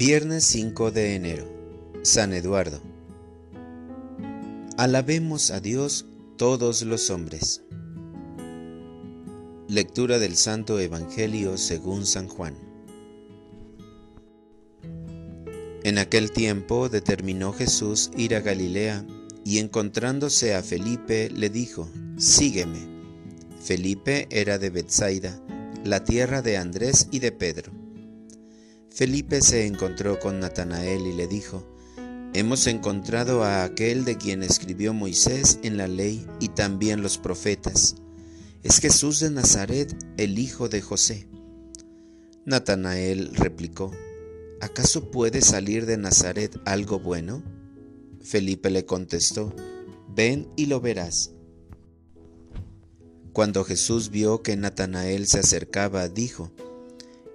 Viernes 5 de enero. San Eduardo. Alabemos a Dios todos los hombres. Lectura del Santo Evangelio según San Juan. En aquel tiempo determinó Jesús ir a Galilea y encontrándose a Felipe le dijo, Sígueme. Felipe era de Bethsaida, la tierra de Andrés y de Pedro. Felipe se encontró con Natanael y le dijo, Hemos encontrado a aquel de quien escribió Moisés en la ley y también los profetas. Es Jesús de Nazaret, el hijo de José. Natanael replicó, ¿acaso puede salir de Nazaret algo bueno? Felipe le contestó, ven y lo verás. Cuando Jesús vio que Natanael se acercaba, dijo,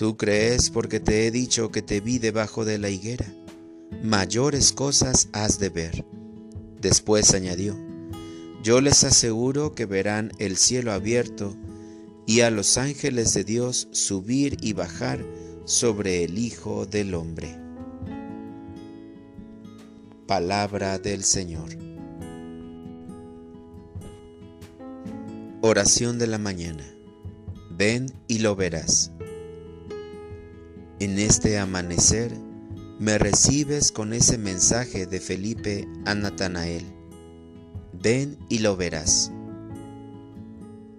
Tú crees porque te he dicho que te vi debajo de la higuera. Mayores cosas has de ver. Después añadió, Yo les aseguro que verán el cielo abierto y a los ángeles de Dios subir y bajar sobre el Hijo del Hombre. Palabra del Señor. Oración de la mañana. Ven y lo verás. En este amanecer me recibes con ese mensaje de Felipe a Natanael. Ven y lo verás.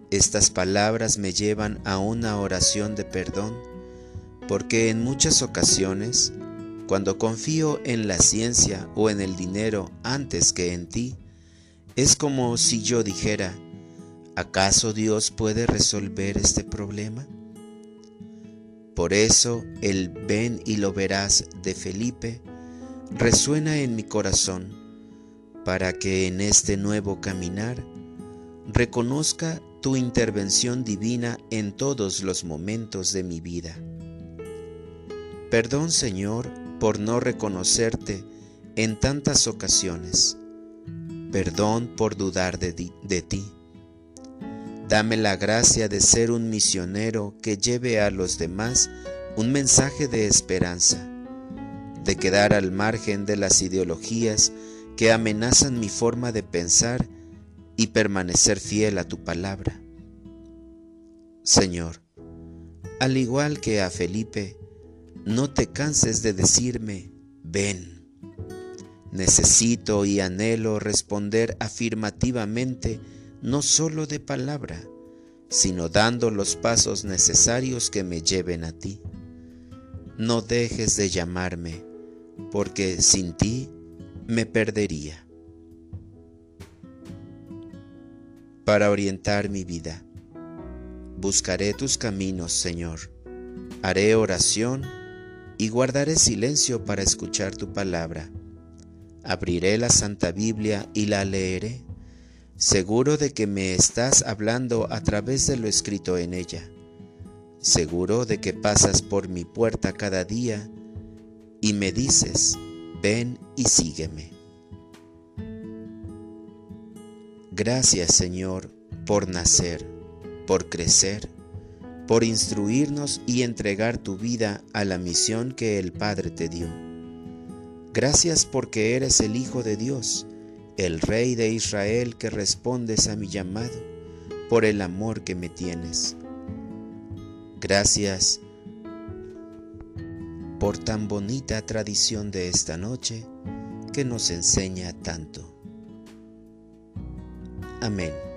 Estas palabras me llevan a una oración de perdón porque en muchas ocasiones, cuando confío en la ciencia o en el dinero antes que en ti, es como si yo dijera, ¿acaso Dios puede resolver este problema? Por eso el ven y lo verás de Felipe resuena en mi corazón para que en este nuevo caminar reconozca tu intervención divina en todos los momentos de mi vida. Perdón Señor por no reconocerte en tantas ocasiones. Perdón por dudar de, ti. Dame la gracia de ser un misionero que lleve a los demás un mensaje de esperanza, de quedar al margen de las ideologías que amenazan mi forma de pensar y permanecer fiel a tu palabra. Señor, al igual que a Felipe, no te canses de decirme, ven. Necesito y anhelo responder afirmativamente no solo de palabra, sino dando los pasos necesarios que me lleven a ti. No dejes de llamarme, porque sin ti me perdería. Para orientar mi vida, buscaré tus caminos, Señor. Haré oración y guardaré silencio para escuchar tu palabra. Abriré la Santa Biblia y la leeré seguro de que me estás hablando a través de lo escrito en ella, seguro de que pasas por mi puerta cada día y me dices, ven y sígueme. Gracias Señor por nacer, por crecer, por instruirnos y entregar tu vida a la misión que el Padre te dio. Gracias porque eres el Hijo de Dios el Rey de Israel que respondes a mi llamado por el amor que me tienes. Gracias por tan bonita tradición de esta noche que nos enseña tanto. Amén.